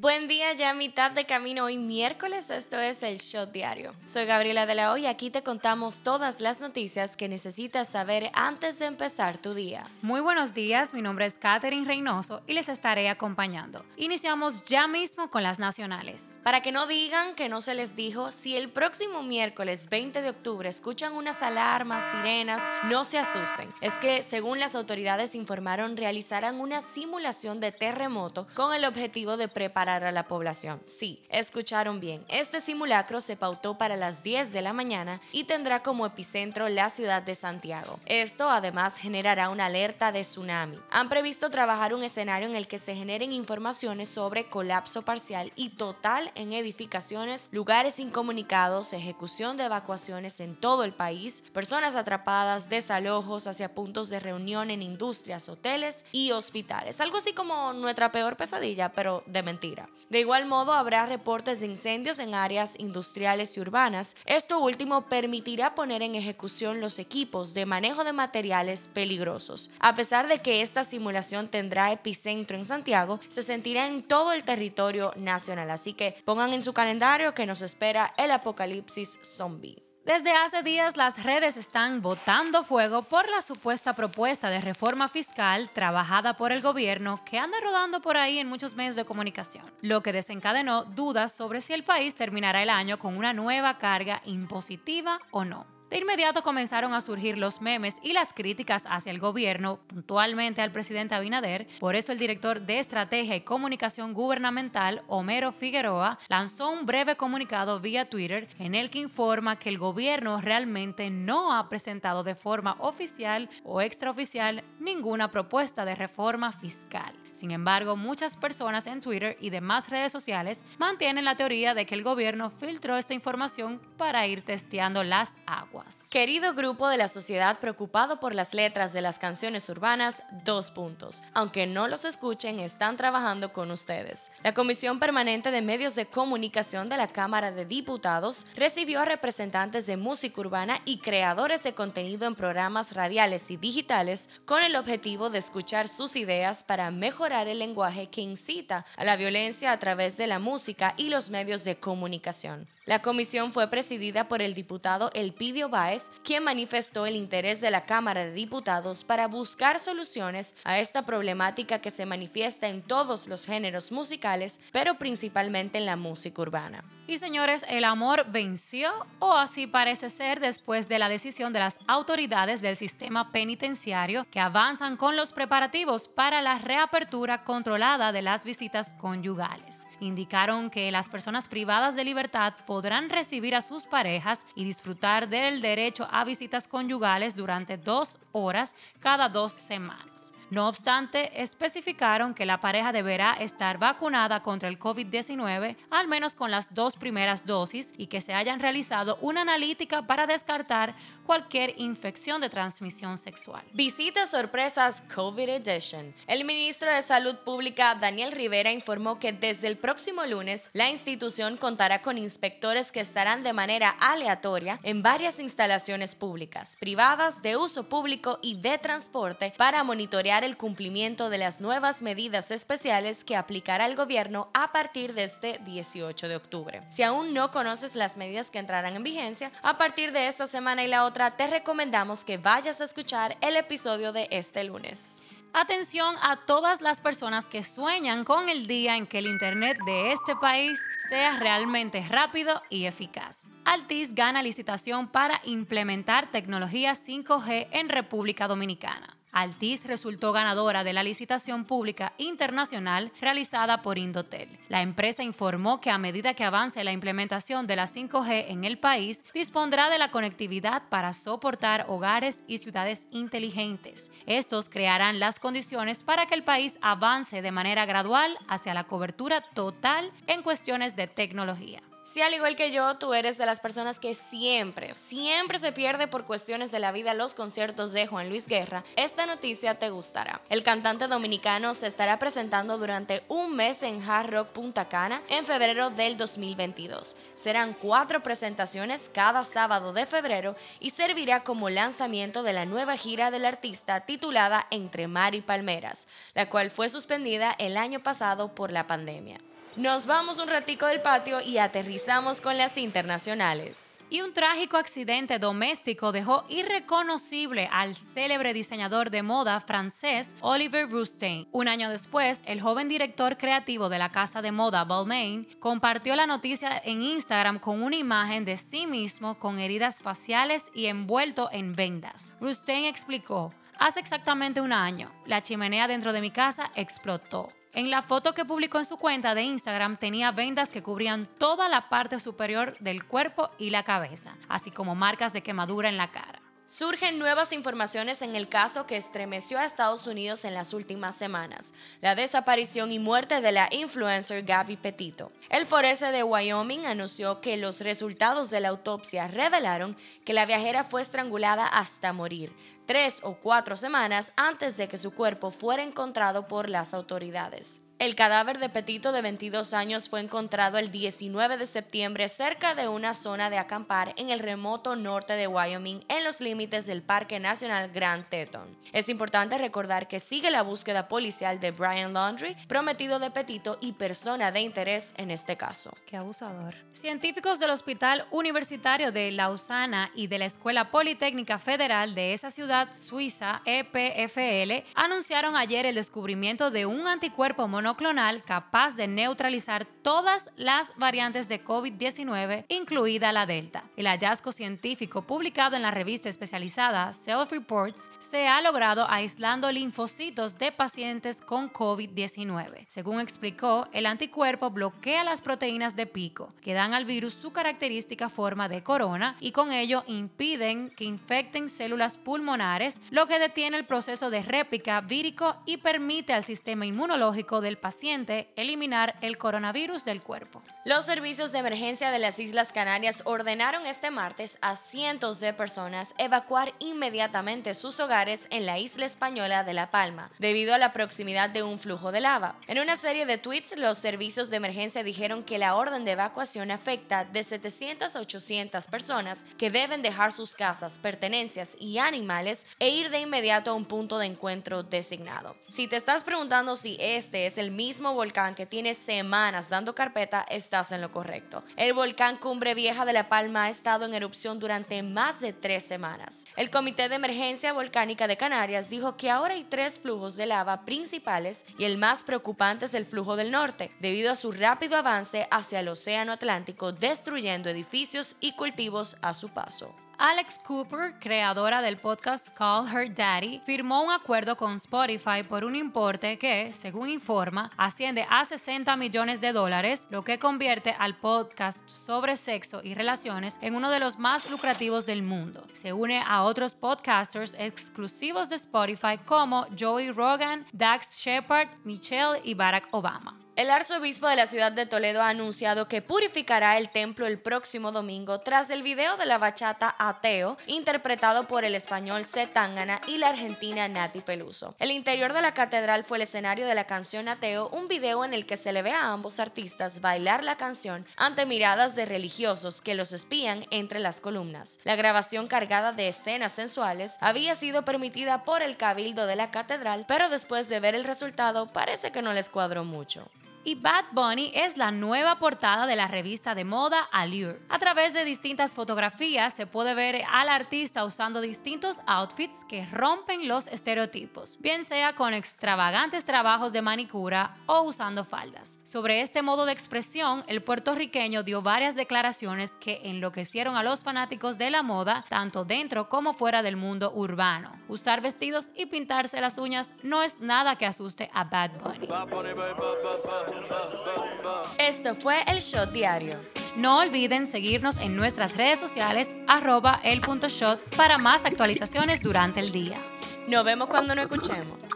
Buen día, ya mitad de camino hoy miércoles, esto es el Shot Diario. Soy Gabriela de la Hoy y aquí te contamos todas las noticias que necesitas saber antes de empezar tu día. Muy buenos días, mi nombre es Katherine Reynoso y les estaré acompañando. Iniciamos ya mismo con las nacionales. Para que no digan que no se les dijo, si el próximo miércoles 20 de octubre escuchan unas alarmas, sirenas, no se asusten. Es que según las autoridades informaron, realizarán una simulación de terremoto con el objetivo de preparar a la población. Sí, escucharon bien. Este simulacro se pautó para las 10 de la mañana y tendrá como epicentro la ciudad de Santiago. Esto además generará una alerta de tsunami. Han previsto trabajar un escenario en el que se generen informaciones sobre colapso parcial y total en edificaciones, lugares incomunicados, ejecución de evacuaciones en todo el país, personas atrapadas, desalojos hacia puntos de reunión en industrias, hoteles y hospitales. Algo así como nuestra peor pesadilla, pero de mentira. De igual modo, habrá reportes de incendios en áreas industriales y urbanas. Esto último permitirá poner en ejecución los equipos de manejo de materiales peligrosos. A pesar de que esta simulación tendrá epicentro en Santiago, se sentirá en todo el territorio nacional. Así que pongan en su calendario que nos espera el apocalipsis zombie. Desde hace días las redes están botando fuego por la supuesta propuesta de reforma fiscal trabajada por el gobierno que anda rodando por ahí en muchos medios de comunicación, lo que desencadenó dudas sobre si el país terminará el año con una nueva carga impositiva o no. De inmediato comenzaron a surgir los memes y las críticas hacia el gobierno, puntualmente al presidente Abinader. Por eso el director de Estrategia y Comunicación Gubernamental, Homero Figueroa, lanzó un breve comunicado vía Twitter en el que informa que el gobierno realmente no ha presentado de forma oficial o extraoficial ninguna propuesta de reforma fiscal. Sin embargo, muchas personas en Twitter y demás redes sociales mantienen la teoría de que el gobierno filtró esta información para ir testeando las aguas. Querido grupo de la sociedad preocupado por las letras de las canciones urbanas, dos puntos. Aunque no los escuchen, están trabajando con ustedes. La Comisión Permanente de Medios de Comunicación de la Cámara de Diputados recibió a representantes de música urbana y creadores de contenido en programas radiales y digitales con el objetivo de escuchar sus ideas para mejorar el lenguaje que incita a la violencia a través de la música y los medios de comunicación. La comisión fue presidida por el diputado Elpidio Báez, quien manifestó el interés de la Cámara de Diputados para buscar soluciones a esta problemática que se manifiesta en todos los géneros musicales, pero principalmente en la música urbana. Y señores, el amor venció, o así parece ser después de la decisión de las autoridades del sistema penitenciario que avanzan con los preparativos para la reapertura controlada de las visitas conyugales indicaron que las personas privadas de libertad podrán recibir a sus parejas y disfrutar del derecho a visitas conyugales durante dos horas cada dos semanas. No obstante, especificaron que la pareja deberá estar vacunada contra el COVID-19 al menos con las dos primeras dosis y que se hayan realizado una analítica para descartar cualquier infección de transmisión sexual. Visitas sorpresas COVID Edition. El ministro de Salud Pública, Daniel Rivera, informó que desde el próximo lunes la institución contará con inspectores que estarán de manera aleatoria en varias instalaciones públicas, privadas, de uso público y de transporte para monitorear el cumplimiento de las nuevas medidas especiales que aplicará el gobierno a partir de este 18 de octubre. Si aún no conoces las medidas que entrarán en vigencia, a partir de esta semana y la otra, te recomendamos que vayas a escuchar el episodio de este lunes. Atención a todas las personas que sueñan con el día en que el Internet de este país sea realmente rápido y eficaz. Altis gana licitación para implementar tecnología 5G en República Dominicana. Altis resultó ganadora de la licitación pública internacional realizada por Indotel. La empresa informó que a medida que avance la implementación de la 5G en el país, dispondrá de la conectividad para soportar hogares y ciudades inteligentes. Estos crearán las condiciones para que el país avance de manera gradual hacia la cobertura total en cuestiones de tecnología. Si al igual que yo, tú eres de las personas que siempre, siempre se pierde por cuestiones de la vida los conciertos de Juan Luis Guerra, esta noticia te gustará. El cantante dominicano se estará presentando durante un mes en Hard Rock Punta Cana en febrero del 2022. Serán cuatro presentaciones cada sábado de febrero y servirá como lanzamiento de la nueva gira del artista titulada Entre Mar y Palmeras, la cual fue suspendida el año pasado por la pandemia. Nos vamos un ratico del patio y aterrizamos con las internacionales y un trágico accidente doméstico dejó irreconocible al célebre diseñador de moda francés Oliver Rousteing. Un año después, el joven director creativo de la casa de moda Balmain compartió la noticia en Instagram con una imagen de sí mismo con heridas faciales y envuelto en vendas. Rousteing explicó, Hace exactamente un año, la chimenea dentro de mi casa explotó. En la foto que publicó en su cuenta de Instagram tenía vendas que cubrían toda la parte superior del cuerpo y la cabeza, así como marcas de quemadura en la cara. Surgen nuevas informaciones en el caso que estremeció a Estados Unidos en las últimas semanas, la desaparición y muerte de la influencer Gabby Petito. El forese de Wyoming anunció que los resultados de la autopsia revelaron que la viajera fue estrangulada hasta morir, tres o cuatro semanas antes de que su cuerpo fuera encontrado por las autoridades. El cadáver de Petito de 22 años fue encontrado el 19 de septiembre cerca de una zona de acampar en el remoto norte de Wyoming en los límites del Parque Nacional Grand Teton. Es importante recordar que sigue la búsqueda policial de Brian Laundry, prometido de Petito y persona de interés en este caso. Qué abusador. Científicos del Hospital Universitario de Lausana y de la Escuela Politécnica Federal de esa ciudad suiza, EPFL, anunciaron ayer el descubrimiento de un anticuerpo mono clonal capaz de neutralizar todas las variantes de COVID-19, incluida la Delta. El hallazgo científico publicado en la revista especializada Self Reports se ha logrado aislando linfocitos de pacientes con COVID-19. Según explicó, el anticuerpo bloquea las proteínas de pico, que dan al virus su característica forma de corona y con ello impiden que infecten células pulmonares, lo que detiene el proceso de réplica vírico y permite al sistema inmunológico del paciente eliminar el coronavirus del cuerpo. Los servicios de emergencia de las Islas Canarias ordenaron este martes a cientos de personas evacuar inmediatamente sus hogares en la isla española de La Palma, debido a la proximidad de un flujo de lava. En una serie de tweets, los servicios de emergencia dijeron que la orden de evacuación afecta de 700 a 800 personas que deben dejar sus casas, pertenencias y animales e ir de inmediato a un punto de encuentro designado. Si te estás preguntando si este es el mismo volcán que tiene semanas dando carpeta, estás en lo correcto. El volcán Cumbre Vieja de La Palma ha estado en erupción durante más de tres semanas. El Comité de Emergencia Volcánica de Canarias dijo que ahora hay tres flujos de lava principales y el más preocupante es el flujo del norte, debido a su rápido avance hacia el Océano Atlántico, destruyendo edificios y cultivos a su paso. Alex Cooper, creadora del podcast Call Her Daddy, firmó un acuerdo con Spotify por un importe que, según informa, asciende a 60 millones de dólares, lo que convierte al podcast sobre sexo y relaciones en uno de los más lucrativos del mundo. Se une a otros podcasters exclusivos de Spotify como Joey Rogan, Dax Shepard, Michelle y Barack Obama. El arzobispo de la ciudad de Toledo ha anunciado que purificará el templo el próximo domingo tras el video de la bachata Ateo, interpretado por el español Tangana y la argentina Nati Peluso. El interior de la catedral fue el escenario de la canción Ateo, un video en el que se le ve a ambos artistas bailar la canción ante miradas de religiosos que los espían entre las columnas. La grabación cargada de escenas sensuales había sido permitida por el cabildo de la catedral, pero después de ver el resultado parece que no les cuadró mucho y Bad Bunny es la nueva portada de la revista de moda Allure. A través de distintas fotografías se puede ver al artista usando distintos outfits que rompen los estereotipos, bien sea con extravagantes trabajos de manicura o usando faldas. Sobre este modo de expresión, el puertorriqueño dio varias declaraciones que enloquecieron a los fanáticos de la moda, tanto dentro como fuera del mundo urbano. Usar vestidos y pintarse las uñas no es nada que asuste a Bad Bunny. Esto fue el Shot Diario. No olviden seguirnos en nuestras redes sociales arroba el para más actualizaciones durante el día. Nos vemos cuando nos escuchemos.